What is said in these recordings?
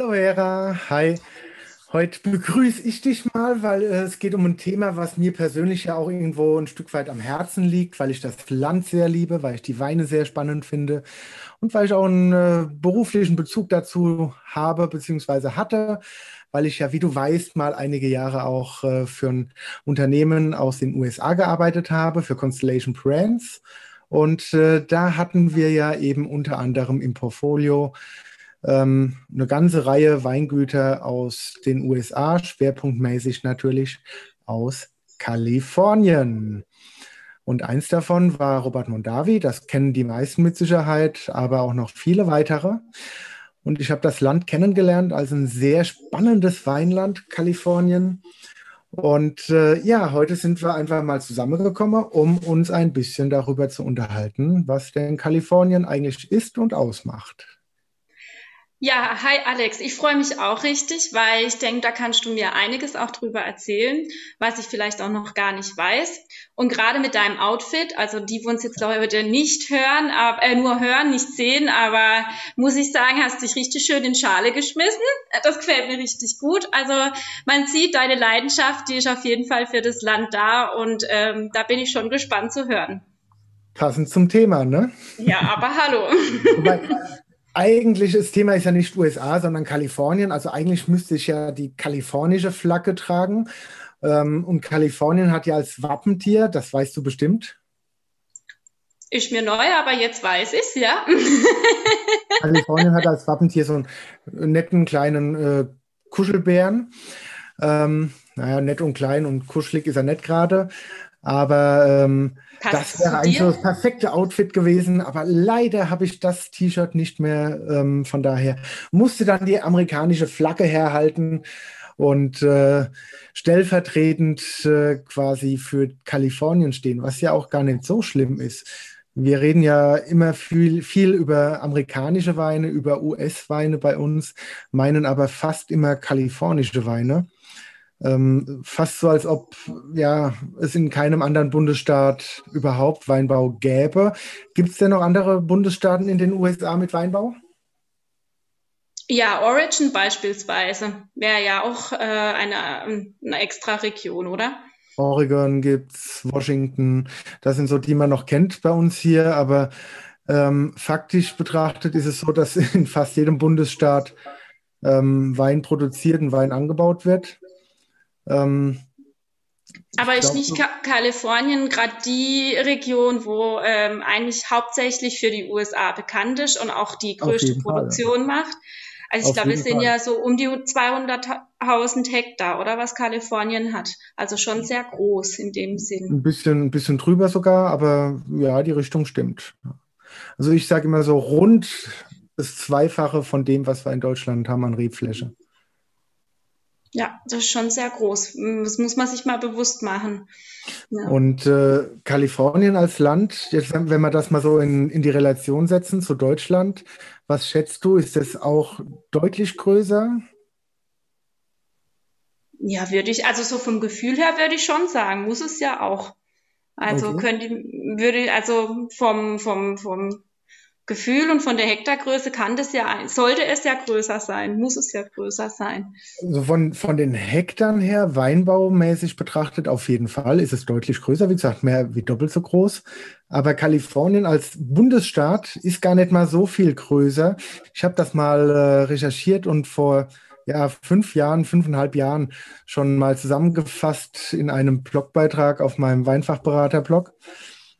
Hallo Hera, hi. Heute begrüße ich dich mal, weil äh, es geht um ein Thema, was mir persönlich ja auch irgendwo ein Stück weit am Herzen liegt, weil ich das Land sehr liebe, weil ich die Weine sehr spannend finde und weil ich auch einen äh, beruflichen Bezug dazu habe bzw. hatte, weil ich ja, wie du weißt, mal einige Jahre auch äh, für ein Unternehmen aus den USA gearbeitet habe, für Constellation Brands. Und äh, da hatten wir ja eben unter anderem im Portfolio ähm, eine ganze Reihe Weingüter aus den USA, schwerpunktmäßig natürlich aus Kalifornien. Und eins davon war Robert Mondavi, das kennen die meisten mit Sicherheit, aber auch noch viele weitere. Und ich habe das Land kennengelernt als ein sehr spannendes Weinland, Kalifornien. Und äh, ja, heute sind wir einfach mal zusammengekommen, um uns ein bisschen darüber zu unterhalten, was denn Kalifornien eigentlich ist und ausmacht. Ja, hi Alex. Ich freue mich auch richtig, weil ich denke, da kannst du mir einiges auch drüber erzählen, was ich vielleicht auch noch gar nicht weiß. Und gerade mit deinem Outfit, also die, die uns jetzt heute nicht hören, aber, äh, nur hören, nicht sehen, aber muss ich sagen, hast dich richtig schön in Schale geschmissen. Das gefällt mir richtig gut. Also man sieht, deine Leidenschaft, die ist auf jeden Fall für das Land da und ähm, da bin ich schon gespannt zu hören. Passend zum Thema, ne? Ja, aber hallo. Wobei, eigentlich das Thema ist ja nicht USA, sondern Kalifornien. Also eigentlich müsste ich ja die kalifornische Flagge tragen. Ähm, und Kalifornien hat ja als Wappentier, das weißt du bestimmt. Ist mir neu, aber jetzt weiß ich es, ja. Kalifornien hat als Wappentier so einen netten kleinen äh, Kuschelbären. Ähm, naja, nett und klein und kuschelig ist er nicht gerade. Aber ähm, das wäre eigentlich so das perfekte Outfit gewesen. Aber leider habe ich das T-Shirt nicht mehr. Ähm, von daher musste dann die amerikanische Flagge herhalten und äh, stellvertretend äh, quasi für Kalifornien stehen, was ja auch gar nicht so schlimm ist. Wir reden ja immer viel, viel über amerikanische Weine, über US-Weine bei uns, meinen aber fast immer kalifornische Weine ähm, fast so, als ob ja, es in keinem anderen Bundesstaat überhaupt Weinbau gäbe. Gibt es denn noch andere Bundesstaaten in den USA mit Weinbau? Ja, Origin beispielsweise wäre ja auch äh, eine, eine extra Region, oder? Oregon gibt's, Washington, das sind so, die man noch kennt bei uns hier, aber ähm, faktisch betrachtet ist es so, dass in fast jedem Bundesstaat ähm, Wein produziert und Wein angebaut wird. Ähm, aber ist nicht Ka Kalifornien gerade die Region, wo ähm, eigentlich hauptsächlich für die USA bekannt ist und auch die größte Produktion Fall. macht? Also ich glaube, es sind Fall. ja so um die 200.000 Hektar, oder was Kalifornien hat. Also schon sehr groß in dem Sinn. Ein bisschen, ein bisschen drüber sogar, aber ja, die Richtung stimmt. Also ich sage immer so rund das Zweifache von dem, was wir in Deutschland haben an Rebfläche. Ja, das ist schon sehr groß. Das muss man sich mal bewusst machen. Ja. Und äh, Kalifornien als Land, jetzt, wenn wir das mal so in, in die Relation setzen zu Deutschland, was schätzt du? Ist das auch deutlich größer? Ja, würde ich, also so vom Gefühl her würde ich schon sagen, muss es ja auch. Also okay. könnte, würde, also vom, vom, vom Gefühl und von der Hektargröße kann das ja, sollte es ja größer sein, muss es ja größer sein. Also von, von den Hektaren her, weinbaumäßig betrachtet, auf jeden Fall ist es deutlich größer, wie gesagt, mehr wie doppelt so groß. Aber Kalifornien als Bundesstaat ist gar nicht mal so viel größer. Ich habe das mal äh, recherchiert und vor ja, fünf Jahren, fünfeinhalb Jahren schon mal zusammengefasst in einem Blogbeitrag auf meinem Weinfachberater-Blog.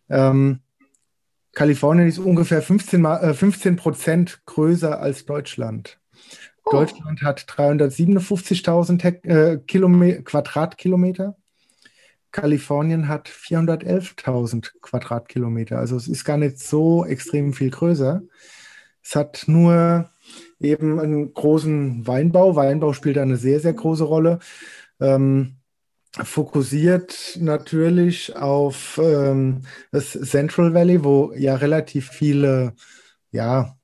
Ähm, Kalifornien ist ungefähr 15, äh, 15 Prozent größer als Deutschland. Oh. Deutschland hat 357.000 äh, Quadratkilometer. Kalifornien hat 411.000 Quadratkilometer. Also es ist gar nicht so extrem viel größer. Es hat nur eben einen großen Weinbau. Weinbau spielt eine sehr, sehr große Rolle. Ähm, fokussiert natürlich auf ähm, das Central Valley, wo ja relativ viele, ja,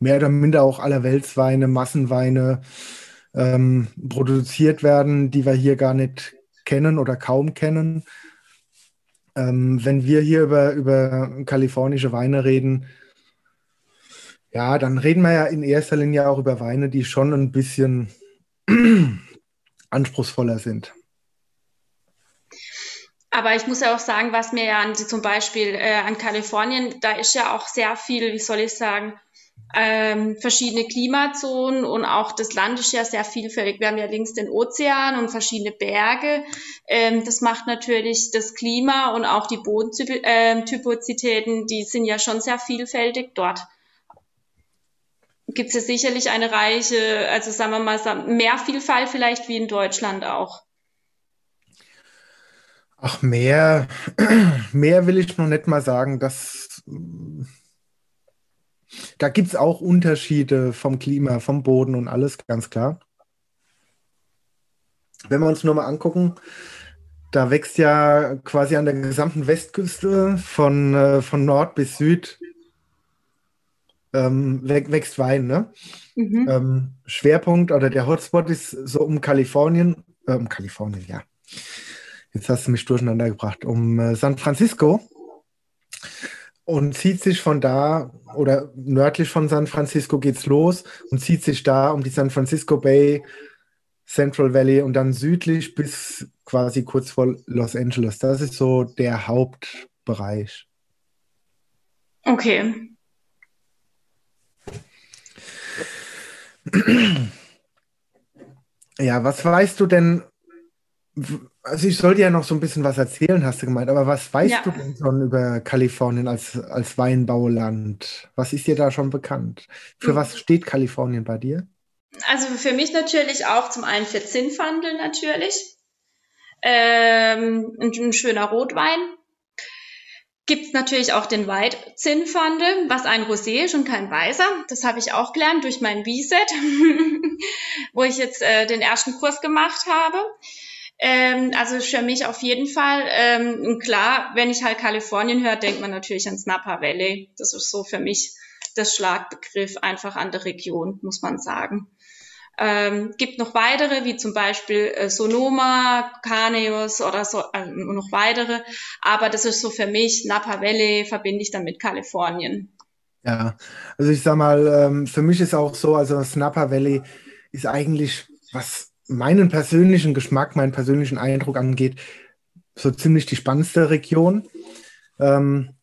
mehr oder minder auch allerweltsweine, Massenweine ähm, produziert werden, die wir hier gar nicht kennen oder kaum kennen. Ähm, wenn wir hier über, über kalifornische Weine reden, Ja, dann reden wir ja in erster Linie auch über Weine, die schon ein bisschen anspruchsvoller sind. Aber ich muss ja auch sagen, was mir ja an, zum Beispiel äh, an Kalifornien, da ist ja auch sehr viel, wie soll ich sagen, ähm, verschiedene Klimazonen und auch das Land ist ja sehr vielfältig. Wir haben ja links den Ozean und verschiedene Berge. Ähm, das macht natürlich das Klima und auch die Bodentypozitäten, die sind ja schon sehr vielfältig dort. Gibt es ja sicherlich eine reiche, also sagen wir mal, mehr Vielfalt vielleicht wie in Deutschland auch. Ach, mehr, mehr will ich noch nicht mal sagen. Das da gibt es auch Unterschiede vom Klima, vom Boden und alles, ganz klar. Wenn wir uns nur mal angucken, da wächst ja quasi an der gesamten Westküste von, äh, von Nord bis Süd ähm, wächst Wein. Ne? Mhm. Ähm, Schwerpunkt oder der Hotspot ist so um Kalifornien, äh, um Kalifornien, ja. Jetzt hast du mich durcheinander gebracht, um äh, San Francisco und zieht sich von da oder nördlich von San Francisco geht's los und zieht sich da um die San Francisco Bay, Central Valley und dann südlich bis quasi kurz vor Los Angeles. Das ist so der Hauptbereich. Okay. Ja, was weißt du denn also ich sollte ja noch so ein bisschen was erzählen, hast du gemeint, aber was weißt ja. du denn schon über Kalifornien als, als Weinbauland? Was ist dir da schon bekannt? Für mhm. was steht Kalifornien bei dir? Also für mich natürlich auch zum einen für Zinfandel natürlich. Ähm, ein, ein schöner Rotwein. Gibt es natürlich auch den White Zinfandel, was ein Rosé ist und kein Weißer. Das habe ich auch gelernt durch mein B-Set, wo ich jetzt äh, den ersten Kurs gemacht habe. Ähm, also für mich auf jeden Fall. Ähm, klar, wenn ich halt Kalifornien höre, denkt man natürlich ans Napa Valley. Das ist so für mich das Schlagbegriff einfach an der Region, muss man sagen. Ähm, gibt noch weitere, wie zum Beispiel äh, Sonoma, Caneus oder so, äh, noch weitere. Aber das ist so für mich, Napa Valley verbinde ich dann mit Kalifornien. Ja, also ich sag mal, ähm, für mich ist auch so, also das Napa Valley ist eigentlich was meinen persönlichen Geschmack, meinen persönlichen Eindruck angeht, so ziemlich die spannendste Region. Ähm,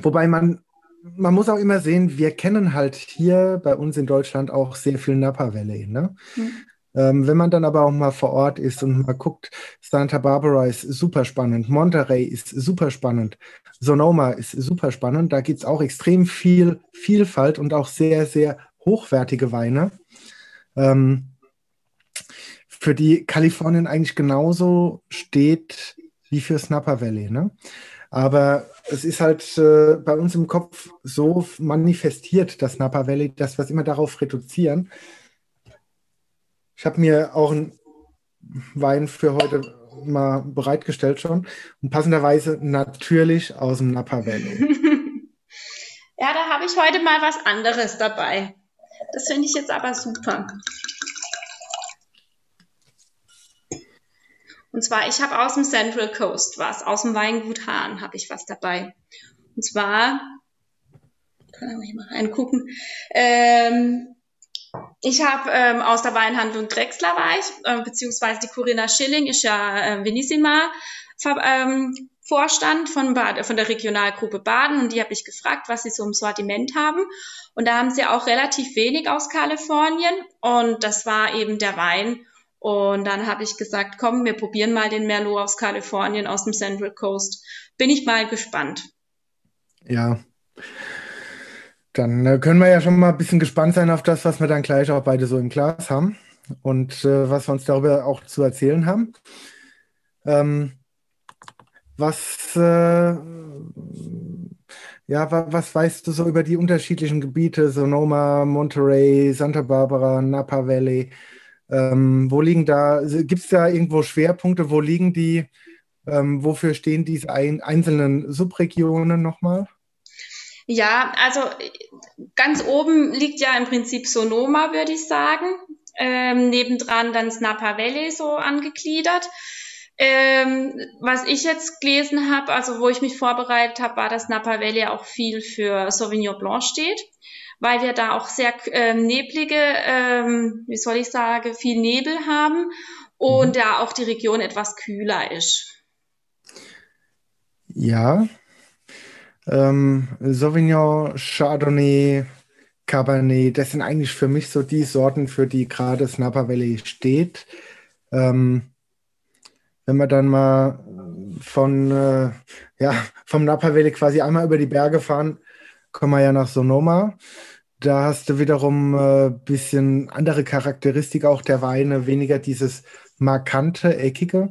wobei man, man muss auch immer sehen, wir kennen halt hier bei uns in Deutschland auch sehr viel Napa Valley. Ne? Mhm. Ähm, wenn man dann aber auch mal vor Ort ist und mal guckt, Santa Barbara ist super spannend, Monterey ist super spannend, Sonoma ist super spannend, da gibt es auch extrem viel Vielfalt und auch sehr, sehr hochwertige Weine. Ähm, für die Kalifornien eigentlich genauso steht wie für Snapper Valley. Ne? Aber es ist halt äh, bei uns im Kopf so manifestiert, das Napa Valley, dass wir es immer darauf reduzieren. Ich habe mir auch einen Wein für heute mal bereitgestellt schon und passenderweise natürlich aus dem Napa Valley. ja, da habe ich heute mal was anderes dabei. Das finde ich jetzt aber super. Und zwar, ich habe aus dem Central Coast was, aus dem Weingut Hahn habe ich was dabei. Und zwar, kann ich mal reingucken, ähm, ich habe ähm, aus der Weinhandlung Drexler war ich, äh, beziehungsweise die Corinna Schilling ist ja äh, Venissima ähm, Vorstand von, Bad, von der Regionalgruppe Baden und die habe ich gefragt, was sie so im Sortiment haben. Und da haben sie auch relativ wenig aus Kalifornien und das war eben der Wein und dann habe ich gesagt, komm, wir probieren mal den Merlot aus Kalifornien, aus dem Central Coast. Bin ich mal gespannt. Ja. Dann äh, können wir ja schon mal ein bisschen gespannt sein auf das, was wir dann gleich auch beide so im Glas haben und äh, was wir uns darüber auch zu erzählen haben. Ähm, was, äh, ja, wa was weißt du so über die unterschiedlichen Gebiete, Sonoma, Monterey, Santa Barbara, Napa Valley? Ähm, wo liegen da, gibt es da irgendwo Schwerpunkte? Wo liegen die, ähm, wofür stehen diese ein, einzelnen Subregionen nochmal? Ja, also ganz oben liegt ja im Prinzip Sonoma, würde ich sagen. Ähm, nebendran dann Snapper Valley so angegliedert. Ähm, was ich jetzt gelesen habe, also wo ich mich vorbereitet habe, war, dass Napa Valley auch viel für Sauvignon Blanc steht, weil wir da auch sehr ähm, neblige, ähm, wie soll ich sagen, viel Nebel haben und mhm. da auch die Region etwas kühler ist. Ja, ähm, Sauvignon, Chardonnay, Cabernet, das sind eigentlich für mich so die Sorten, für die gerade das Napa Valley steht. Ähm, wenn wir dann mal von, äh, ja, vom Napa Valley quasi einmal über die Berge fahren, kommen wir ja nach Sonoma. Da hast du wiederum ein äh, bisschen andere Charakteristik auch der Weine, weniger dieses markante, eckige.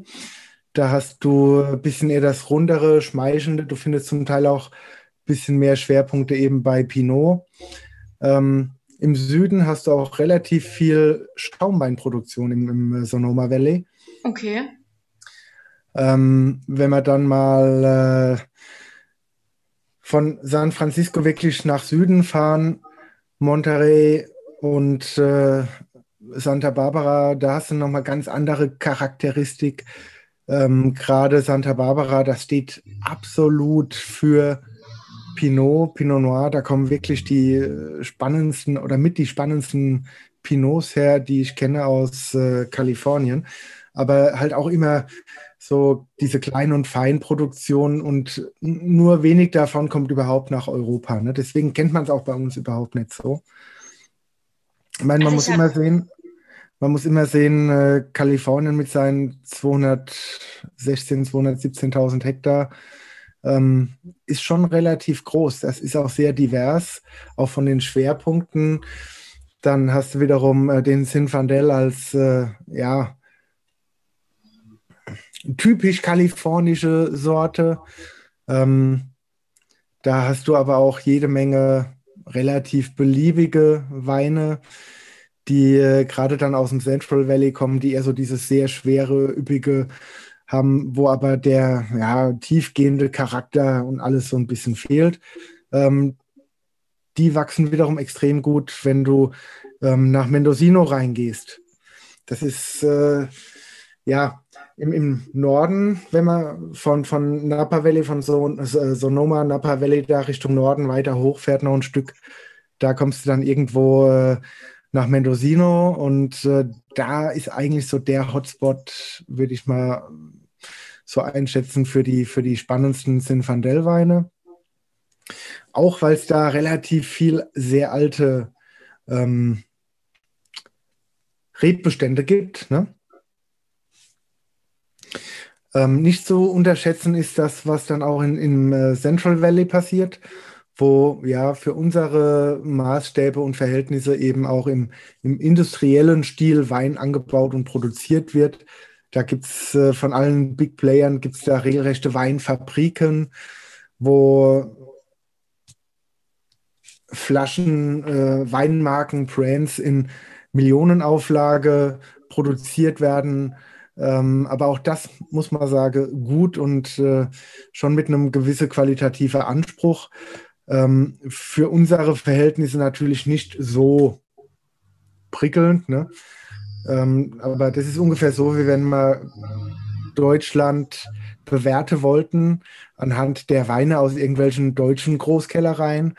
Da hast du ein bisschen eher das rundere, schmeichelnde. Du findest zum Teil auch ein bisschen mehr Schwerpunkte eben bei Pinot. Ähm, Im Süden hast du auch relativ viel Schaumweinproduktion im, im Sonoma Valley. Okay. Ähm, wenn wir dann mal äh, von San Francisco wirklich nach Süden fahren, Monterey und äh, Santa Barbara, da hast du nochmal ganz andere Charakteristik. Ähm, Gerade Santa Barbara, das steht absolut für Pinot, Pinot Noir. Da kommen wirklich die äh, spannendsten oder mit die spannendsten Pinots her, die ich kenne aus äh, Kalifornien. Aber halt auch immer so diese Klein- und Feinproduktion und nur wenig davon kommt überhaupt nach Europa. Ne? Deswegen kennt man es auch bei uns überhaupt nicht so. Ich meine, man also muss immer sehen, man muss immer sehen, äh, Kalifornien mit seinen 216, 217.000 Hektar ähm, ist schon relativ groß. Das ist auch sehr divers, auch von den Schwerpunkten. Dann hast du wiederum äh, den Sinfandel als äh, ja, typisch kalifornische Sorte. Ähm, da hast du aber auch jede Menge relativ beliebige Weine, die äh, gerade dann aus dem Central Valley kommen, die eher so dieses sehr schwere, üppige haben, wo aber der ja, tiefgehende Charakter und alles so ein bisschen fehlt. Ähm, die wachsen wiederum extrem gut, wenn du ähm, nach Mendocino reingehst. Das ist äh, ja im, im Norden, wenn man von, von Napa Valley, von so, äh, Sonoma, Napa Valley da Richtung Norden weiter hochfährt, noch ein Stück, da kommst du dann irgendwo äh, nach Mendocino und äh, da ist eigentlich so der Hotspot, würde ich mal so einschätzen, für die, für die spannendsten Zinfandel-Weine. Auch weil es da relativ viel sehr alte ähm, Rebbestände gibt. Ne? Ähm, nicht zu unterschätzen ist das, was dann auch in, im äh, Central Valley passiert, wo ja für unsere Maßstäbe und Verhältnisse eben auch im, im industriellen Stil Wein angebaut und produziert wird. Da gibt es äh, von allen Big Playern gibt es da regelrechte Weinfabriken, wo Flaschen, äh, Weinmarken, Brands in Millionenauflage produziert werden ähm, aber auch das muss man sagen, gut und äh, schon mit einem gewissen qualitativen Anspruch. Ähm, für unsere Verhältnisse natürlich nicht so prickelnd. Ne? Ähm, aber das ist ungefähr so, wie wenn wir Deutschland bewerten wollten anhand der Weine aus irgendwelchen deutschen Großkellereien.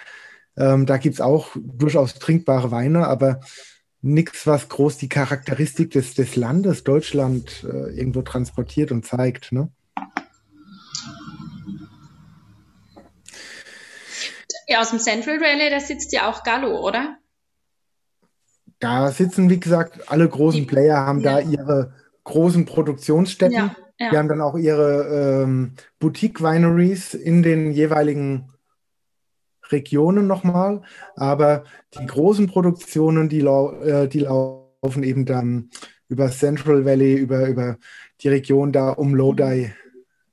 Ähm, da gibt es auch durchaus trinkbare Weine, aber nichts, was groß die Charakteristik des, des Landes Deutschland äh, irgendwo transportiert und zeigt. Ne? Ja, aus dem Central Rally, da sitzt ja auch Gallo, oder? Da sitzen, wie gesagt, alle großen Player haben ja. da ihre großen Produktionsstätten. Ja, ja. Die haben dann auch ihre ähm, Boutique-Wineries in den jeweiligen Regionen nochmal, aber die großen Produktionen, die, lau äh, die laufen eben dann über Central Valley, über, über die Region da um Lodi,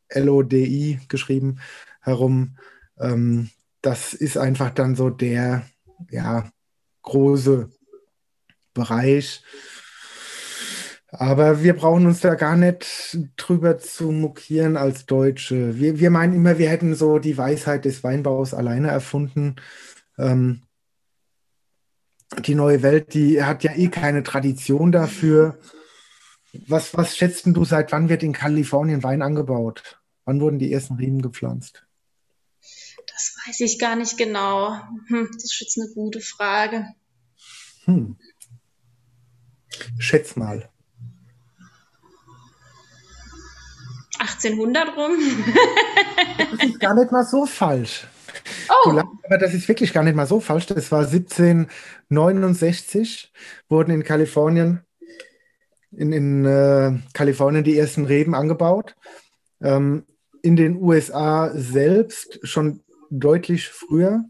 L-O-D-I geschrieben, herum. Ähm, das ist einfach dann so der ja, große Bereich. Aber wir brauchen uns da gar nicht drüber zu mokieren als Deutsche. Wir, wir meinen immer, wir hätten so die Weisheit des Weinbaus alleine erfunden. Ähm, die neue Welt, die hat ja eh keine Tradition dafür. Was, was schätzt du, seit wann wird in Kalifornien Wein angebaut? Wann wurden die ersten Reben gepflanzt? Das weiß ich gar nicht genau. Hm, das ist jetzt eine gute Frage. Hm. Schätz mal. 1800 rum. das ist gar nicht mal so falsch. Oh. aber das ist wirklich gar nicht mal so falsch. Das war 1769, wurden in Kalifornien, in, in äh, Kalifornien die ersten Reben angebaut. Ähm, in den USA selbst schon deutlich früher.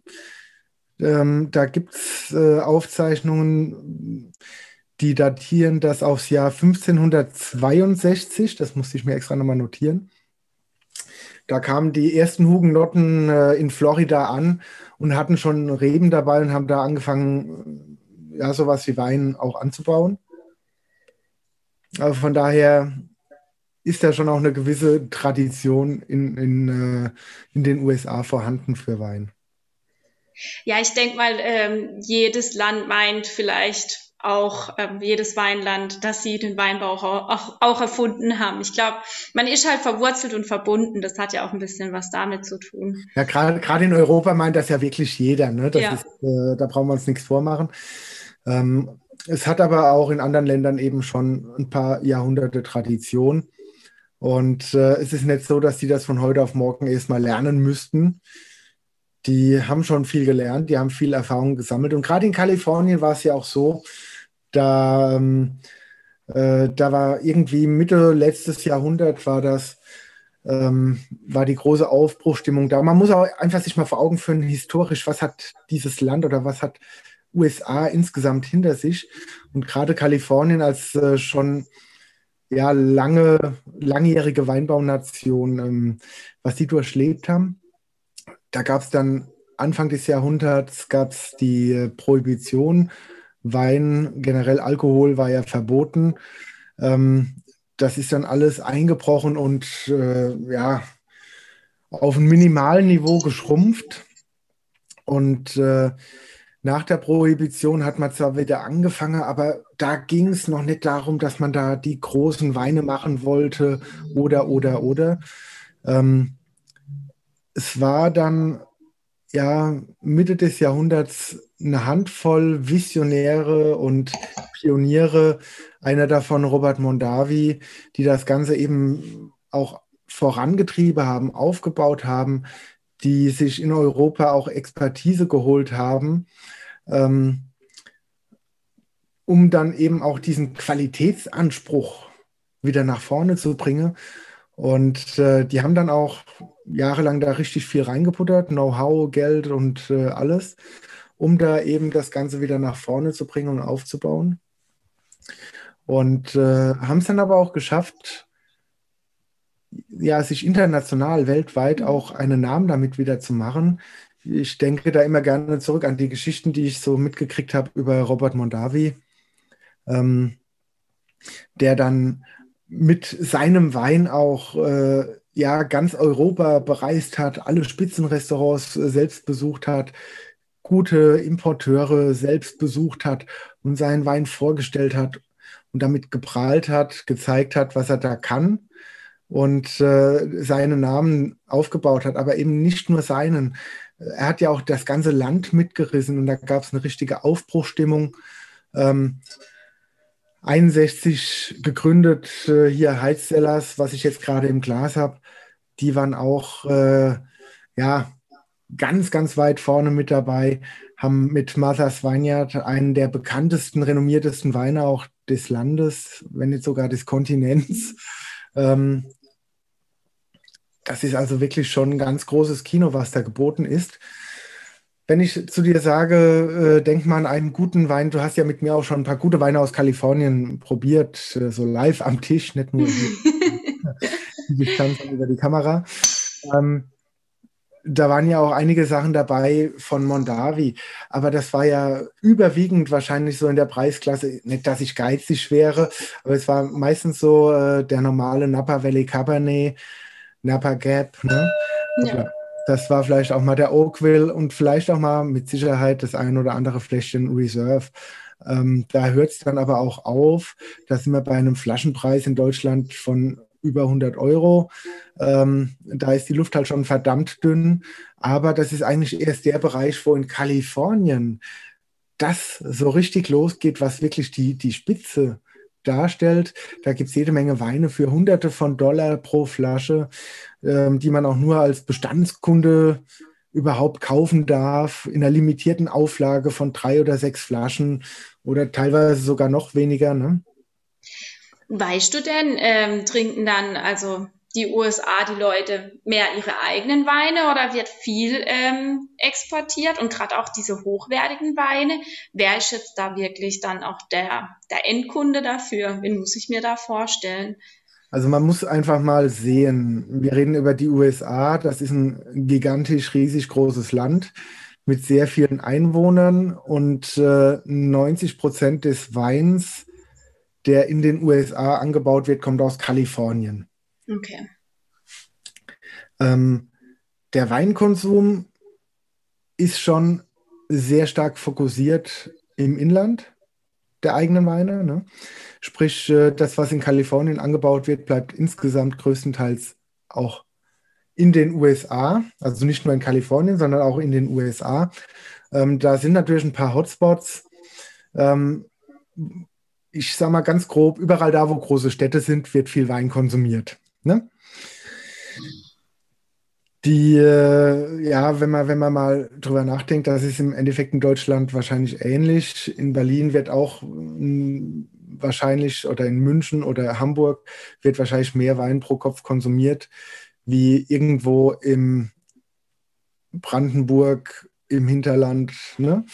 Ähm, da gibt es äh, Aufzeichnungen, die datieren das aufs Jahr 1562. Das musste ich mir extra nochmal notieren. Da kamen die ersten Hugenotten äh, in Florida an und hatten schon Reben dabei und haben da angefangen, äh, ja, sowas wie Wein auch anzubauen. Aber von daher ist da schon auch eine gewisse Tradition in, in, äh, in den USA vorhanden für Wein. Ja, ich denke mal, ähm, jedes Land meint vielleicht auch ähm, jedes Weinland, dass sie den Weinbau auch, auch erfunden haben. Ich glaube, man ist halt verwurzelt und verbunden. Das hat ja auch ein bisschen was damit zu tun. Ja, gerade in Europa meint das ja wirklich jeder. Ne? Ja. ist, äh, da brauchen wir uns nichts vormachen. Ähm, es hat aber auch in anderen Ländern eben schon ein paar Jahrhunderte Tradition. Und äh, es ist nicht so, dass die das von heute auf morgen erstmal lernen müssten. Die haben schon viel gelernt, die haben viel Erfahrung gesammelt. Und gerade in Kalifornien war es ja auch so, da, ähm, äh, da war irgendwie Mitte letztes Jahrhundert war das, ähm, war die große Aufbruchstimmung da. Man muss auch einfach sich mal vor Augen führen, historisch, was hat dieses Land oder was hat USA insgesamt hinter sich? Und gerade Kalifornien als äh, schon ja, lange, langjährige Weinbaunation, ähm, was die durchlebt haben. Da gab es dann Anfang des Jahrhunderts gab es die äh, Prohibition Wein, generell Alkohol war ja verboten. Ähm, das ist dann alles eingebrochen und äh, ja, auf ein minimalen Niveau geschrumpft. Und äh, nach der Prohibition hat man zwar wieder angefangen, aber da ging es noch nicht darum, dass man da die großen Weine machen wollte oder, oder, oder. Ähm, es war dann ja Mitte des Jahrhunderts eine Handvoll Visionäre und Pioniere, einer davon Robert Mondavi, die das Ganze eben auch vorangetrieben haben, aufgebaut haben, die sich in Europa auch Expertise geholt haben, ähm, um dann eben auch diesen Qualitätsanspruch wieder nach vorne zu bringen. Und äh, die haben dann auch jahrelang da richtig viel reingeputtert, Know-how, Geld und äh, alles, um da eben das Ganze wieder nach vorne zu bringen und aufzubauen. Und äh, haben es dann aber auch geschafft, ja, sich international, weltweit auch einen Namen damit wieder zu machen. Ich denke da immer gerne zurück an die Geschichten, die ich so mitgekriegt habe über Robert Mondavi, ähm, der dann mit seinem Wein auch äh, ja ganz Europa bereist hat, alle Spitzenrestaurants äh, selbst besucht hat, gute Importeure selbst besucht hat und seinen Wein vorgestellt hat und damit geprahlt hat, gezeigt hat, was er da kann und äh, seinen Namen aufgebaut hat, aber eben nicht nur seinen. Er hat ja auch das ganze Land mitgerissen und da gab es eine richtige Aufbruchstimmung. Ähm, 61 gegründet, äh, hier Heizzellers, was ich jetzt gerade im Glas habe, die waren auch äh, ja, ganz, ganz weit vorne mit dabei, haben mit Martha's Vineyard einen der bekanntesten, renommiertesten Weine auch des Landes, wenn nicht sogar des Kontinents. Ähm, das ist also wirklich schon ein ganz großes Kino, was da geboten ist. Wenn ich zu dir sage, äh, denk mal an einen guten Wein, du hast ja mit mir auch schon ein paar gute Weine aus Kalifornien probiert, äh, so live am Tisch, nicht nur die Distanz über die Kamera. Ähm, da waren ja auch einige Sachen dabei von Mondavi, aber das war ja überwiegend wahrscheinlich so in der Preisklasse, nicht, dass ich geizig wäre, aber es war meistens so äh, der normale Napa Valley Cabernet, Napa Gap, ne? Ja. Das war vielleicht auch mal der Oakville und vielleicht auch mal mit Sicherheit das ein oder andere Fläschchen Reserve. Ähm, da hört es dann aber auch auf. Da sind wir bei einem Flaschenpreis in Deutschland von über 100 Euro. Ähm, da ist die Luft halt schon verdammt dünn. Aber das ist eigentlich erst der Bereich, wo in Kalifornien das so richtig losgeht, was wirklich die, die Spitze darstellt. Da gibt es jede Menge Weine für Hunderte von Dollar pro Flasche, ähm, die man auch nur als Bestandskunde überhaupt kaufen darf, in einer limitierten Auflage von drei oder sechs Flaschen oder teilweise sogar noch weniger. Ne? Weißt du denn, ähm, trinken dann also die USA, die Leute mehr ihre eigenen Weine oder wird viel ähm, exportiert und gerade auch diese hochwertigen Weine, wer ist jetzt da wirklich dann auch der, der Endkunde dafür? Wen muss ich mir da vorstellen? Also man muss einfach mal sehen, wir reden über die USA, das ist ein gigantisch riesig großes Land mit sehr vielen Einwohnern und äh, 90 Prozent des Weins, der in den USA angebaut wird, kommt aus Kalifornien. Okay. Ähm, der Weinkonsum ist schon sehr stark fokussiert im Inland der eigenen Weine. Ne? Sprich, äh, das, was in Kalifornien angebaut wird, bleibt insgesamt größtenteils auch in den USA, also nicht nur in Kalifornien, sondern auch in den USA. Ähm, da sind natürlich ein paar Hotspots. Ähm, ich sage mal ganz grob, überall da, wo große Städte sind, wird viel Wein konsumiert. Ne? Die, äh, ja, wenn man, wenn man mal drüber nachdenkt, das ist im Endeffekt in Deutschland wahrscheinlich ähnlich. In Berlin wird auch hm, wahrscheinlich oder in München oder Hamburg wird wahrscheinlich mehr Wein pro Kopf konsumiert wie irgendwo im Brandenburg im Hinterland. Ne?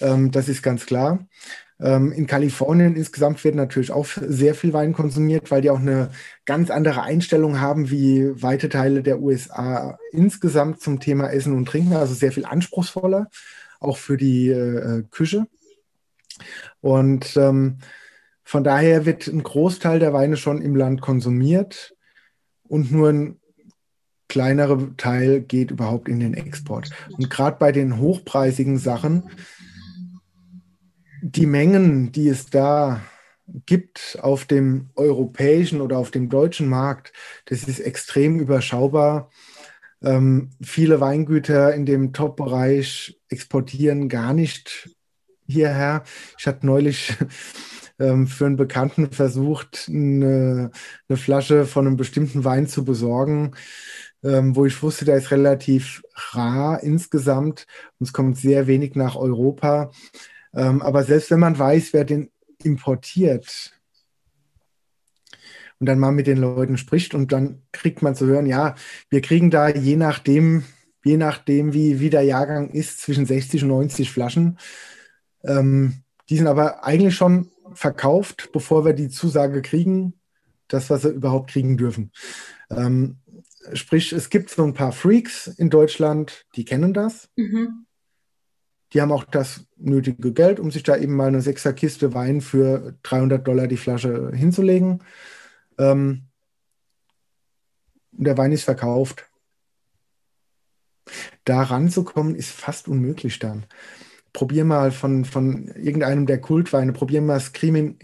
Ähm, das ist ganz klar. Ähm, in Kalifornien insgesamt wird natürlich auch sehr viel Wein konsumiert, weil die auch eine ganz andere Einstellung haben wie weite Teile der USA insgesamt zum Thema Essen und Trinken, also sehr viel anspruchsvoller, auch für die äh, Küche. Und ähm, von daher wird ein Großteil der Weine schon im Land konsumiert und nur ein kleinerer Teil geht überhaupt in den Export. Und gerade bei den hochpreisigen Sachen die Mengen, die es da gibt auf dem europäischen oder auf dem deutschen Markt, das ist extrem überschaubar. Ähm, viele Weingüter in dem Top-Bereich exportieren gar nicht hierher. Ich hatte neulich ähm, für einen Bekannten versucht, eine, eine, Flasche von einem bestimmten Wein zu besorgen, ähm, wo ich wusste, der ist relativ rar insgesamt und es kommt sehr wenig nach Europa. Ähm, aber selbst wenn man weiß, wer den importiert und dann mal mit den Leuten spricht und dann kriegt man zu hören, ja, wir kriegen da je nachdem, je nachdem, wie, wie der Jahrgang ist, zwischen 60 und 90 Flaschen. Ähm, die sind aber eigentlich schon verkauft, bevor wir die Zusage kriegen, das, was wir überhaupt kriegen dürfen. Ähm, sprich, es gibt so ein paar Freaks in Deutschland, die kennen das. Mhm. Die haben auch das nötige Geld, um sich da eben mal eine Sechserkiste Wein für 300 Dollar die Flasche hinzulegen. Ähm, der Wein ist verkauft. Da ranzukommen ist fast unmöglich dann. Probier mal von, von irgendeinem der Kultweine, probier mal Screaming,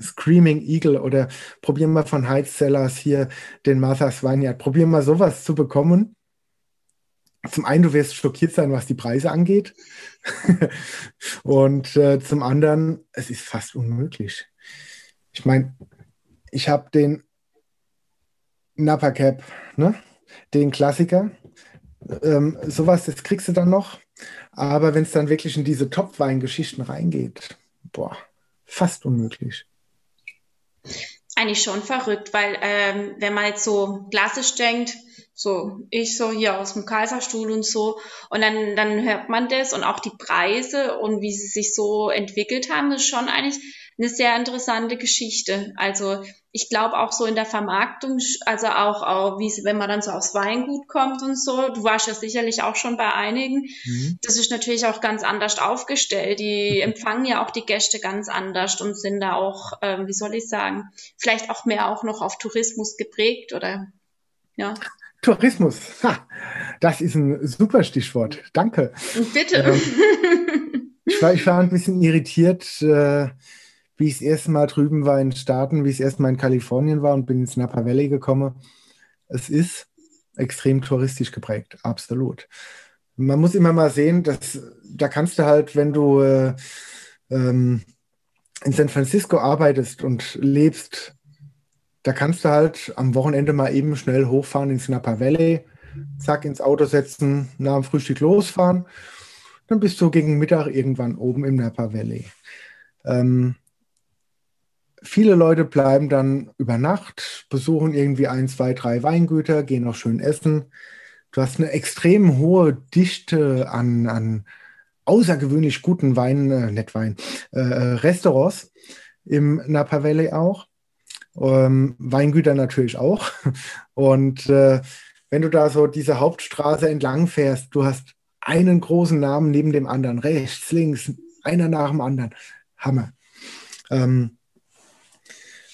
Screaming Eagle oder probier mal von Heights Cellars hier den Martha's Vineyard. Probier mal sowas zu bekommen zum einen, du wirst schockiert sein, was die Preise angeht. und äh, zum anderen, es ist fast unmöglich. Ich meine, ich habe den Napa Cap, ne? den Klassiker. Ähm, sowas, das kriegst du dann noch. Aber wenn es dann wirklich in diese Top-Wein-Geschichten reingeht, boah, fast unmöglich eigentlich schon verrückt, weil ähm, wenn man jetzt so klassisch denkt, so ich so hier aus dem Kaiserstuhl und so, und dann, dann hört man das und auch die Preise und wie sie sich so entwickelt haben, ist schon eigentlich eine sehr interessante Geschichte. Also ich glaube auch so in der Vermarktung, also auch, auch wie wenn man dann so aufs Weingut kommt und so, du warst ja sicherlich auch schon bei einigen, mhm. das ist natürlich auch ganz anders aufgestellt. Die mhm. empfangen ja auch die Gäste ganz anders und sind da auch, ähm, wie soll ich sagen, vielleicht auch mehr auch noch auf Tourismus geprägt oder ja. Tourismus, ha, das ist ein super Stichwort. Danke. Bitte. Ähm, Ich war, ich war ein bisschen irritiert, äh, wie ich das erste Mal drüben war in Staaten, wie ich das erste Mal in Kalifornien war und bin ins Napa Valley gekommen. Es ist extrem touristisch geprägt, absolut. Man muss immer mal sehen, dass da kannst du halt, wenn du äh, ähm, in San Francisco arbeitest und lebst, da kannst du halt am Wochenende mal eben schnell hochfahren ins Napa Valley, zack, ins Auto setzen, nach dem Frühstück losfahren. Dann bist du gegen Mittag irgendwann oben im Napa Valley. Ähm, viele Leute bleiben dann über Nacht, besuchen irgendwie ein, zwei, drei Weingüter, gehen auch schön essen. Du hast eine extrem hohe Dichte an, an außergewöhnlich guten Wein, äh, nicht äh, äh, Restaurants im Napa Valley auch. Ähm, Weingüter natürlich auch. Und äh, wenn du da so diese Hauptstraße entlang fährst, du hast einen großen Namen neben dem anderen, rechts, links, einer nach dem anderen. Hammer. Ähm,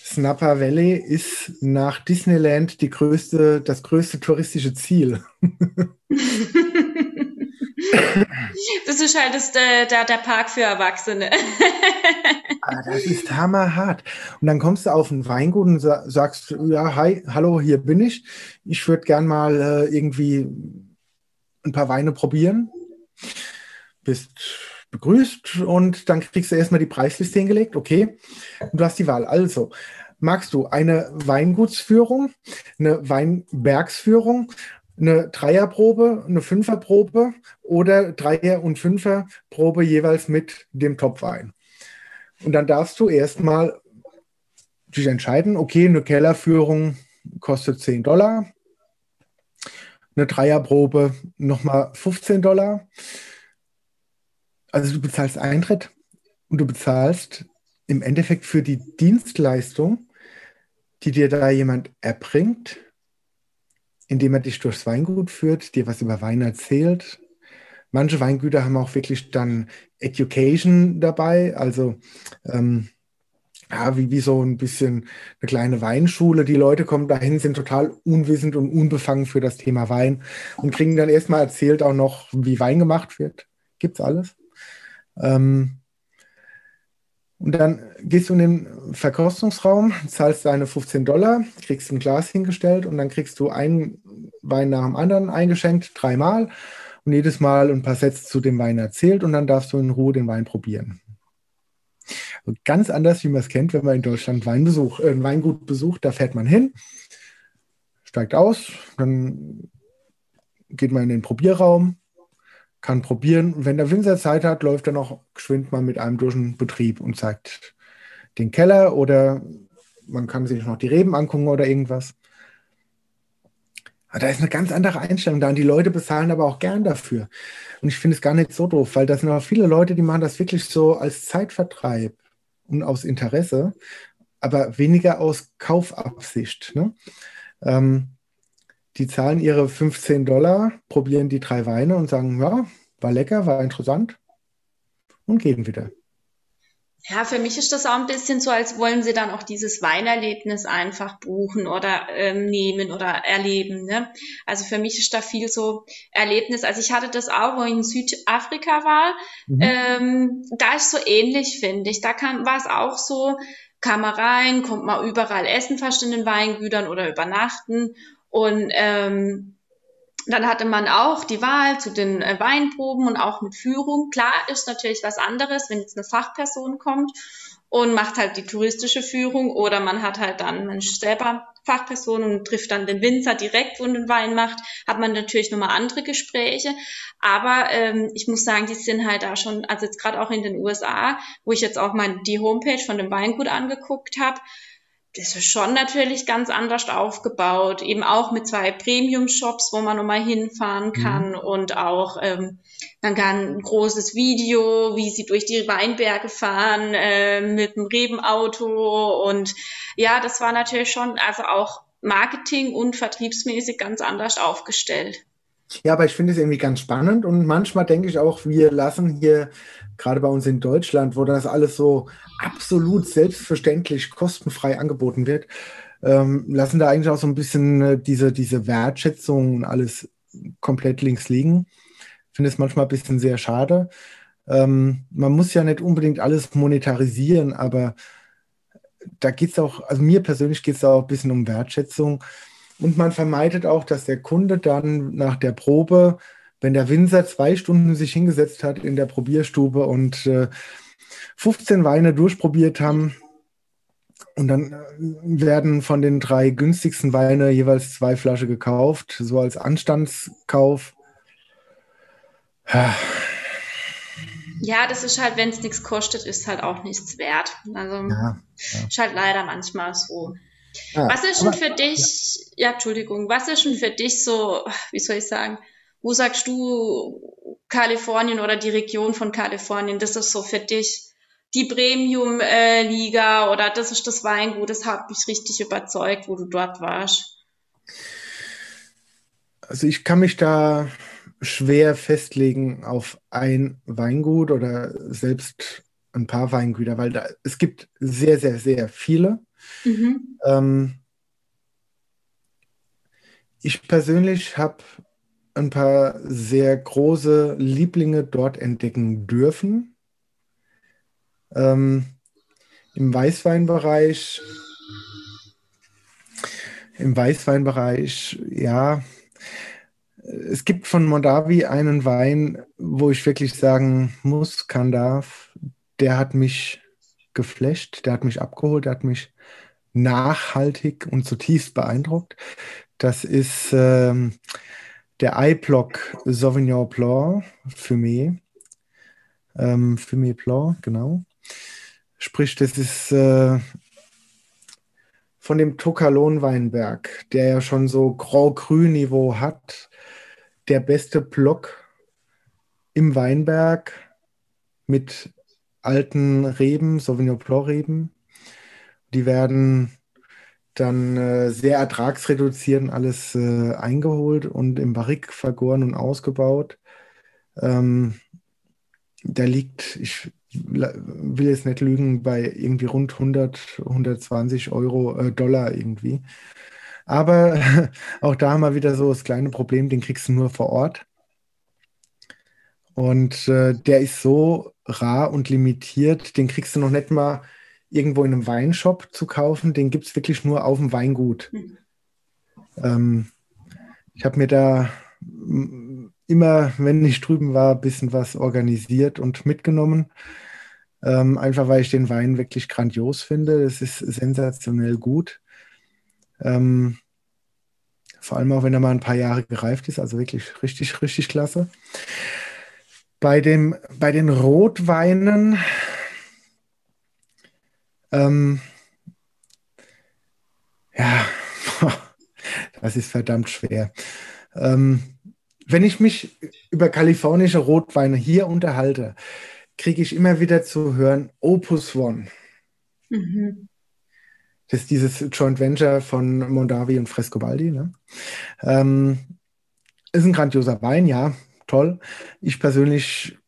Snapper Valley ist nach Disneyland die größte, das größte touristische Ziel. das ist halt das, der, der, Park für Erwachsene. ah, das ist hammerhart. Und dann kommst du auf ein Weingut und sagst, ja, hi, hallo, hier bin ich. Ich würde gern mal äh, irgendwie ein paar Weine probieren. Bist begrüßt und dann kriegst du erstmal die Preisliste hingelegt. Okay, und du hast die Wahl. Also, magst du eine Weingutsführung, eine Weinbergsführung, eine Dreierprobe, eine Fünferprobe oder Dreier- und Fünferprobe jeweils mit dem Topwein. Und dann darfst du erstmal dich entscheiden, okay, eine Kellerführung kostet 10 Dollar, eine Dreierprobe nochmal 15 Dollar. Also du bezahlst Eintritt und du bezahlst im Endeffekt für die Dienstleistung, die dir da jemand erbringt, indem er dich durchs Weingut führt, dir was über Wein erzählt. Manche Weingüter haben auch wirklich dann Education dabei, also ähm, ja, wie, wie so ein bisschen eine kleine Weinschule. Die Leute kommen dahin, sind total unwissend und unbefangen für das Thema Wein und kriegen dann erstmal erzählt auch noch, wie Wein gemacht wird. Gibt's alles. Ähm, und dann gehst du in den Verkostungsraum, zahlst deine 15 Dollar, kriegst ein Glas hingestellt und dann kriegst du einen Wein nach dem anderen eingeschenkt, dreimal und jedes Mal ein paar Sätze zu dem Wein erzählt und dann darfst du in Ruhe den Wein probieren. Ganz anders, wie man es kennt, wenn man in Deutschland Weinbesuch, äh, ein Weingut besucht, da fährt man hin, steigt aus, dann geht man in den Probierraum, kann probieren. Und wenn der Winzer Zeit hat, läuft er noch geschwind mal mit einem durch den Betrieb und zeigt den Keller oder man kann sich noch die Reben angucken oder irgendwas. Aber da ist eine ganz andere Einstellung da und die Leute bezahlen aber auch gern dafür. Und ich finde es gar nicht so doof, weil das sind auch viele Leute, die machen das wirklich so als Zeitvertreib und aus Interesse, aber weniger aus Kaufabsicht. Ne? Ähm, die zahlen ihre 15 Dollar, probieren die drei Weine und sagen, ja, war lecker, war interessant und gehen wieder. Ja, für mich ist das auch ein bisschen so, als wollen sie dann auch dieses Weinerlebnis einfach buchen oder ähm, nehmen oder erleben. Ne? Also für mich ist da viel so Erlebnis. Also ich hatte das auch, wo ich in Südafrika war. Mhm. Ähm, da ist so ähnlich, finde ich. Da war es auch so, kam man rein, kommt man überall essen fast in den Weingütern oder übernachten. Und ähm, dann hatte man auch die Wahl zu den äh, Weinproben und auch mit Führung. Klar ist natürlich was anderes, wenn jetzt eine Fachperson kommt und macht halt die touristische Führung oder man hat halt dann Mensch selber Fachperson und trifft dann den Winzer direkt, wo den Wein macht, hat man natürlich nochmal andere Gespräche. Aber ähm, ich muss sagen, die sind halt da schon, also jetzt gerade auch in den USA, wo ich jetzt auch mal die Homepage von dem Weingut angeguckt habe, das ist schon natürlich ganz anders aufgebaut, eben auch mit zwei Premium-Shops, wo man nochmal hinfahren mhm. kann mhm. und auch ähm, man kann ein großes Video, wie sie durch die Weinberge fahren äh, mit dem Rebenauto und ja, das war natürlich schon also auch Marketing und vertriebsmäßig ganz anders aufgestellt. Ja, aber ich finde es irgendwie ganz spannend und manchmal denke ich auch, wir lassen hier, gerade bei uns in Deutschland, wo das alles so absolut selbstverständlich kostenfrei angeboten wird, ähm, lassen da eigentlich auch so ein bisschen äh, diese, diese Wertschätzung und alles komplett links liegen. Ich finde es manchmal ein bisschen sehr schade. Ähm, man muss ja nicht unbedingt alles monetarisieren, aber da geht es auch, also mir persönlich geht es auch ein bisschen um Wertschätzung. Und man vermeidet auch, dass der Kunde dann nach der Probe, wenn der Winzer zwei Stunden sich hingesetzt hat in der Probierstube und äh, 15 Weine durchprobiert haben, und dann äh, werden von den drei günstigsten Weine jeweils zwei Flaschen gekauft, so als Anstandskauf. Ja, das ist halt, wenn es nichts kostet, ist halt auch nichts wert. Also ja, ja. ist halt leider manchmal so. Ja, was ist denn für dich, ja. Entschuldigung, was ist denn für dich so, wie soll ich sagen, wo sagst du Kalifornien oder die Region von Kalifornien, das ist so für dich die Premium-Liga oder das ist das Weingut, das hat mich richtig überzeugt, wo du dort warst? Also ich kann mich da schwer festlegen auf ein Weingut oder selbst ein paar Weingüter, weil da, es gibt sehr, sehr, sehr viele. Mhm. Ähm, ich persönlich habe ein paar sehr große Lieblinge dort entdecken dürfen. Ähm, Im Weißweinbereich, im Weißweinbereich, ja, es gibt von Mondavi einen Wein, wo ich wirklich sagen muss, kann darf, der hat mich geflasht, der hat mich abgeholt, der hat mich nachhaltig und zutiefst beeindruckt. Das ist ähm, der iBlock Sauvignon Blanc Fumé. Ähm, Fumé Blanc, genau. Sprich, das ist äh, von dem Tokalon Weinberg, der ja schon so grau-grün-Niveau hat, der beste Block im Weinberg mit alten Reben, Sauvignon Blanc Reben. Die werden dann äh, sehr ertragsreduziert alles äh, eingeholt und im Barrik vergoren und ausgebaut. Ähm, der liegt, ich will jetzt nicht lügen, bei irgendwie rund 100, 120 Euro, äh, Dollar irgendwie. Aber auch da haben wir wieder so das kleine Problem, den kriegst du nur vor Ort. Und äh, der ist so rar und limitiert, den kriegst du noch nicht mal irgendwo in einem Weinshop zu kaufen, den gibt es wirklich nur auf dem Weingut. Mhm. Ähm, ich habe mir da immer, wenn ich drüben war, ein bisschen was organisiert und mitgenommen. Ähm, einfach weil ich den Wein wirklich grandios finde. Es ist sensationell gut. Ähm, vor allem auch, wenn er mal ein paar Jahre gereift ist. Also wirklich richtig, richtig klasse. Bei, dem, bei den Rotweinen, ähm, ja, das ist verdammt schwer. Ähm, wenn ich mich über kalifornische Rotweine hier unterhalte, kriege ich immer wieder zu hören Opus One. Mhm. Das ist dieses Joint Venture von Mondavi und Frescobaldi. Ne? Ähm, ist ein grandioser Wein, ja, toll. Ich persönlich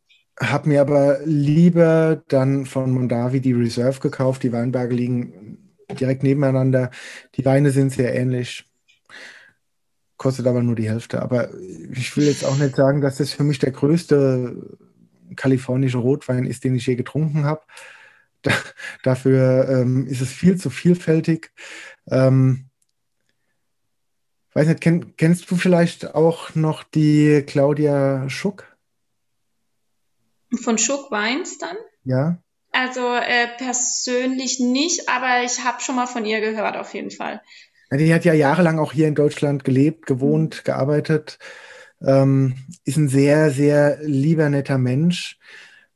habe mir aber lieber dann von Mondavi die Reserve gekauft. Die Weinberge liegen direkt nebeneinander. Die Weine sind sehr ähnlich kostet aber nur die Hälfte. Aber ich will jetzt auch nicht sagen, dass das für mich der größte kalifornische Rotwein ist, den ich je getrunken habe. Da, dafür ähm, ist es viel zu vielfältig. Ähm, weiß nicht, kenn, kennst du vielleicht auch noch die Claudia Schuck? Von Schuck Weins dann? Ja. Also äh, persönlich nicht, aber ich habe schon mal von ihr gehört, auf jeden Fall. Die hat ja jahrelang auch hier in Deutschland gelebt, gewohnt, mhm. gearbeitet. Ähm, ist ein sehr, sehr lieber, netter Mensch.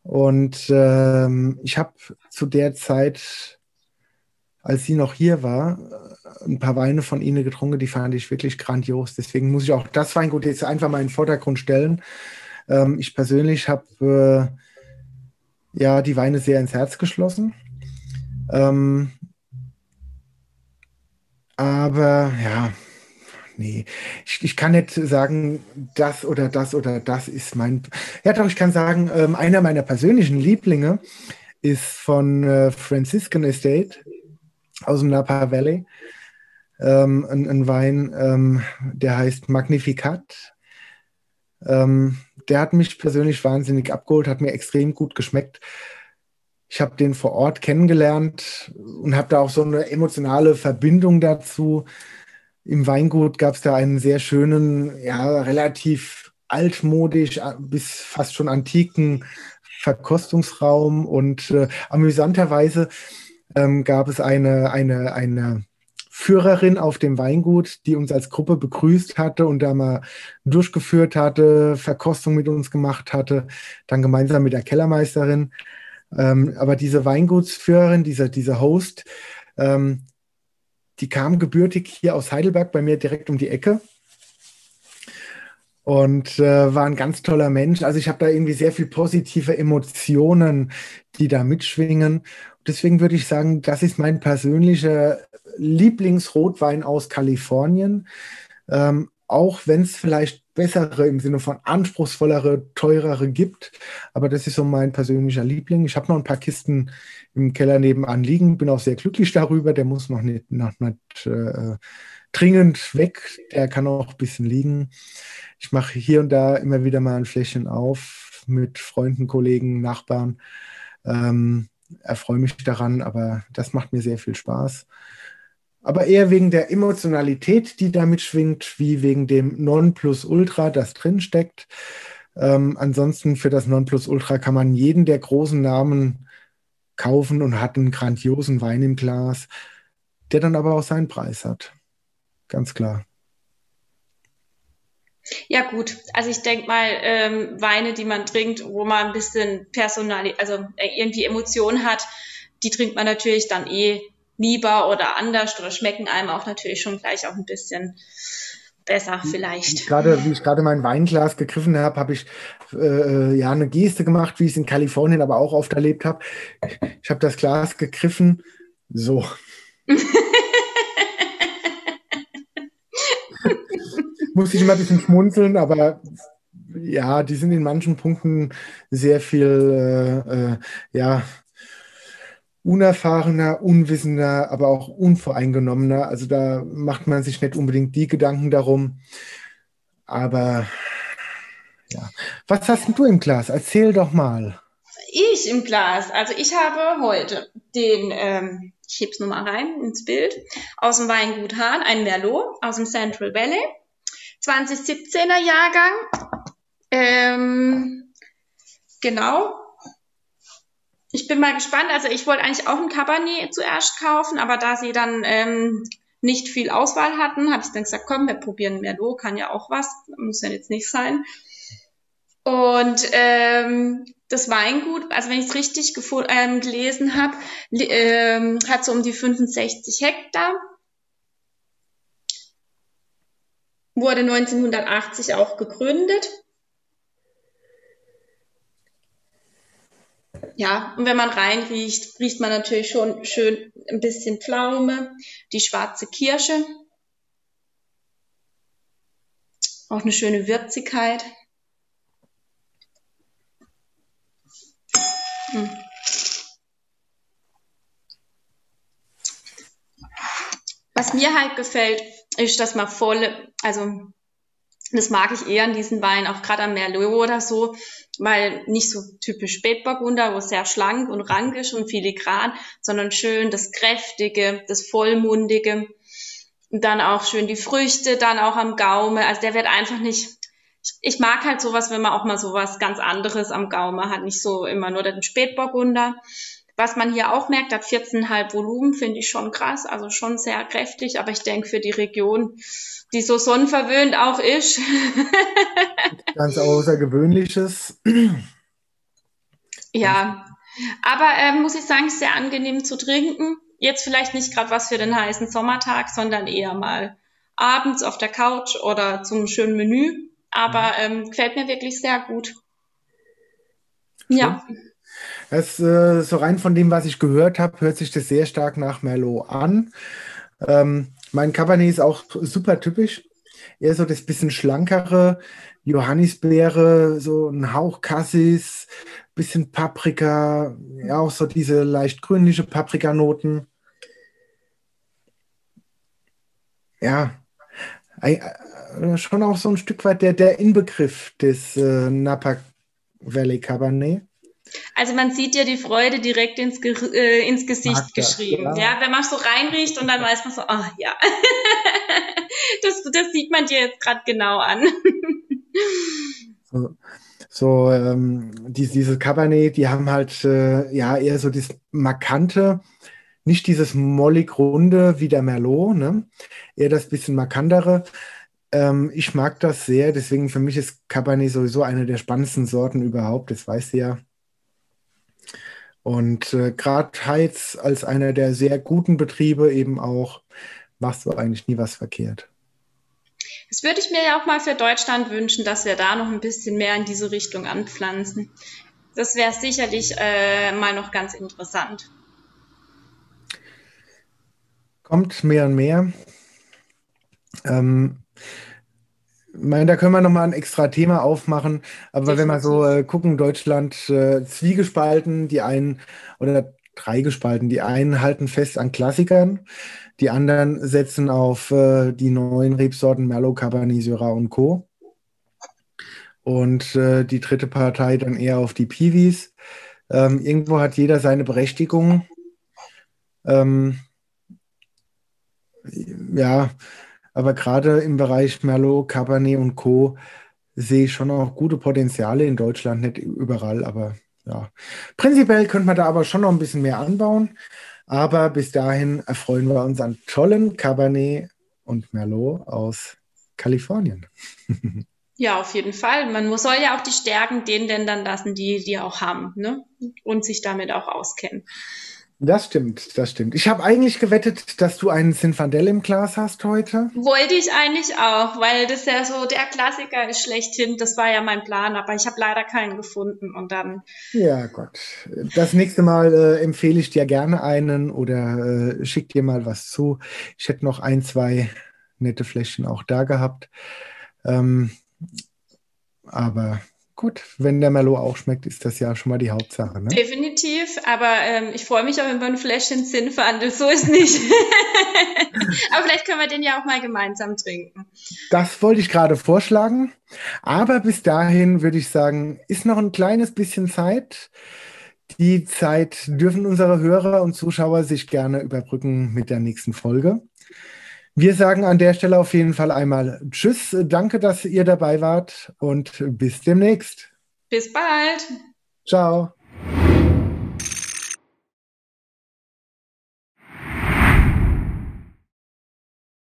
Und ähm, ich habe zu der Zeit, als sie noch hier war, ein paar Weine von ihnen getrunken, die fand ich wirklich grandios. Deswegen muss ich auch das Weingut jetzt einfach mal in den Vordergrund stellen. Ähm, ich persönlich habe äh, ja die Weine sehr ins Herz geschlossen. Ähm, aber ja, nee, ich, ich kann nicht sagen, das oder das oder das ist mein. Ja, doch, ich kann sagen, ähm, einer meiner persönlichen Lieblinge ist von äh, Franciscan Estate aus dem Napa Valley. Ähm, ein, ein, Wein, ähm, der heißt Magnificat. Ähm, der hat mich persönlich wahnsinnig abgeholt, hat mir extrem gut geschmeckt. Ich habe den vor Ort kennengelernt und habe da auch so eine emotionale Verbindung dazu. Im Weingut gab es da einen sehr schönen, ja, relativ altmodisch bis fast schon antiken Verkostungsraum und äh, amüsanterweise ähm, gab es eine, eine, eine Führerin auf dem Weingut, die uns als Gruppe begrüßt hatte und da mal durchgeführt hatte, Verkostung mit uns gemacht hatte, dann gemeinsam mit der Kellermeisterin. Ähm, aber diese Weingutsführerin, dieser, dieser Host, ähm, die kam gebürtig hier aus Heidelberg bei mir direkt um die Ecke und äh, war ein ganz toller Mensch. Also ich habe da irgendwie sehr viel positive Emotionen, die da mitschwingen. Deswegen würde ich sagen, das ist mein persönlicher Lieblingsrotwein aus Kalifornien. Ähm, auch wenn es vielleicht bessere im Sinne von anspruchsvollere, teurere gibt. Aber das ist so mein persönlicher Liebling. Ich habe noch ein paar Kisten im Keller nebenan liegen, bin auch sehr glücklich darüber. Der muss noch nicht, noch nicht äh, dringend weg. Der kann auch ein bisschen liegen. Ich mache hier und da immer wieder mal ein Fläschchen auf mit Freunden, Kollegen, Nachbarn. Ähm, erfreue mich daran, aber das macht mir sehr viel Spaß. Aber eher wegen der Emotionalität, die damit schwingt, wie wegen dem Nonplusultra, das drinsteckt. Ähm, ansonsten für das Nonplusultra kann man jeden der großen Namen kaufen und hat einen grandiosen Wein im Glas, der dann aber auch seinen Preis hat. Ganz klar. Ja gut, also ich denke mal, ähm, Weine, die man trinkt, wo man ein bisschen Personal, also äh, irgendwie Emotionen hat, die trinkt man natürlich dann eh lieber oder anders oder schmecken einem auch natürlich schon gleich auch ein bisschen besser vielleicht. Gerade wie ich gerade mein Weinglas gegriffen habe, habe ich äh, ja eine Geste gemacht, wie ich es in Kalifornien aber auch oft erlebt habe. Ich habe das Glas gegriffen, so. muss ich immer ein bisschen schmunzeln, aber ja, die sind in manchen Punkten sehr viel, äh, äh, ja, unerfahrener, unwissender, aber auch unvoreingenommener. Also da macht man sich nicht unbedingt die Gedanken darum. Aber ja. Was hast du im Glas? Erzähl doch mal. Ich im Glas. Also ich habe heute den, ähm, ich heb's nur mal rein ins Bild, aus dem Weingut Hahn, ein Merlot aus dem Central Valley. 2017er Jahrgang. Ähm, genau. Ich bin mal gespannt. Also ich wollte eigentlich auch ein Cabernet zuerst kaufen, aber da sie dann ähm, nicht viel Auswahl hatten, habe ich dann gesagt, komm, wir probieren Merlot, kann ja auch was, muss ja jetzt nicht sein. Und ähm, das Weingut, also wenn ich es richtig ähm, gelesen habe, ähm, hat so um die 65 Hektar wurde 1980 auch gegründet. Ja, und wenn man reinriecht, riecht man natürlich schon schön ein bisschen Pflaume, die schwarze Kirsche. Auch eine schöne Würzigkeit. Hm. Was mir halt gefällt, ist, dass man voll, also das mag ich eher an diesen Wein, auch gerade am Merlot oder so, weil nicht so typisch Spätburgunder, wo es sehr schlank und rank ist und filigran, sondern schön das Kräftige, das Vollmundige. Und dann auch schön die Früchte, dann auch am Gaume. Also der wird einfach nicht, ich mag halt sowas, wenn man auch mal sowas ganz anderes am Gaume hat, nicht so immer nur den Spätburgunder. Was man hier auch merkt, hat 14,5 Volumen, finde ich schon krass, also schon sehr kräftig, aber ich denke für die Region, die so sonnenverwöhnt auch ist. Ganz Außergewöhnliches. ja, aber äh, muss ich sagen, sehr angenehm zu trinken. Jetzt vielleicht nicht gerade was für den heißen Sommertag, sondern eher mal abends auf der Couch oder zum schönen Menü. Aber mhm. ähm, gefällt mir wirklich sehr gut. Schön. Ja. Das, äh, so rein von dem, was ich gehört habe, hört sich das sehr stark nach Merlot an. Ähm, mein Cabernet ist auch super typisch. Eher so das bisschen schlankere, Johannisbeere, so ein Hauch Cassis, bisschen Paprika, ja auch so diese leicht grünliche Paprikanoten. Ja, äh, schon auch so ein Stück weit der, der Inbegriff des äh, Napa Valley Cabernet. Also man sieht ja die Freude direkt ins, Ge äh, ins Gesicht Mag geschrieben. Das, ja. ja. wenn man so reinriecht und dann weiß man so, ach ja, das, das sieht man dir jetzt gerade genau an. so, so ähm, die, diese Cabernet, die haben halt äh, ja eher so das markante, nicht dieses mollig runde wie der Merlot, ne? eher das bisschen markantere. Ähm, ich mag das sehr, deswegen für mich ist Cabernet sowieso eine der spannendsten Sorten überhaupt, das weißt du ja. Und äh, gerade Heiz als einer der sehr guten Betriebe eben auch, machst du eigentlich nie was verkehrt. Das würde ich mir ja auch mal für Deutschland wünschen, dass wir da noch ein bisschen mehr in diese Richtung anpflanzen. Das wäre sicherlich äh, mal noch ganz interessant. Kommt mehr und mehr. Ähm, meine, da können wir nochmal ein extra Thema aufmachen. Aber Definitiv. wenn wir so äh, gucken, Deutschland äh, zwiegespalten, die einen oder drei gespalten, die einen halten fest an Klassikern, die anderen setzen auf äh, die neuen Rebsorten Merlot, Cabernet, Syrah und Co. Und äh, die dritte Partei dann eher auf die Piwis. Ähm, irgendwo hat jeder seine Berechtigung. Ähm, ja, aber gerade im Bereich Merlot, Cabernet und Co. sehe ich schon auch gute Potenziale in Deutschland, nicht überall, aber ja. Prinzipiell könnte man da aber schon noch ein bisschen mehr anbauen. Aber bis dahin erfreuen wir uns an tollen Cabernet und Merlot aus Kalifornien. Ja, auf jeden Fall. Man soll ja auch die Stärken den Ländern lassen, die die auch haben, ne? Und sich damit auch auskennen. Das stimmt, das stimmt. Ich habe eigentlich gewettet, dass du einen Zinfandel im Glas hast heute. Wollte ich eigentlich auch, weil das ja so der Klassiker ist schlechthin. Das war ja mein Plan, aber ich habe leider keinen gefunden und dann. Ja, Gott. Das nächste Mal äh, empfehle ich dir gerne einen oder äh, schick dir mal was zu. Ich hätte noch ein, zwei nette Fläschchen auch da gehabt. Ähm, aber Gut, wenn der Merlot auch schmeckt, ist das ja schon mal die Hauptsache. Ne? Definitiv, aber ähm, ich freue mich auch über ein Fläschchen Zinnfandel, so ist nicht. aber vielleicht können wir den ja auch mal gemeinsam trinken. Das wollte ich gerade vorschlagen, aber bis dahin würde ich sagen, ist noch ein kleines bisschen Zeit. Die Zeit dürfen unsere Hörer und Zuschauer sich gerne überbrücken mit der nächsten Folge. Wir sagen an der Stelle auf jeden Fall einmal Tschüss. Danke, dass ihr dabei wart und bis demnächst. Bis bald. Ciao.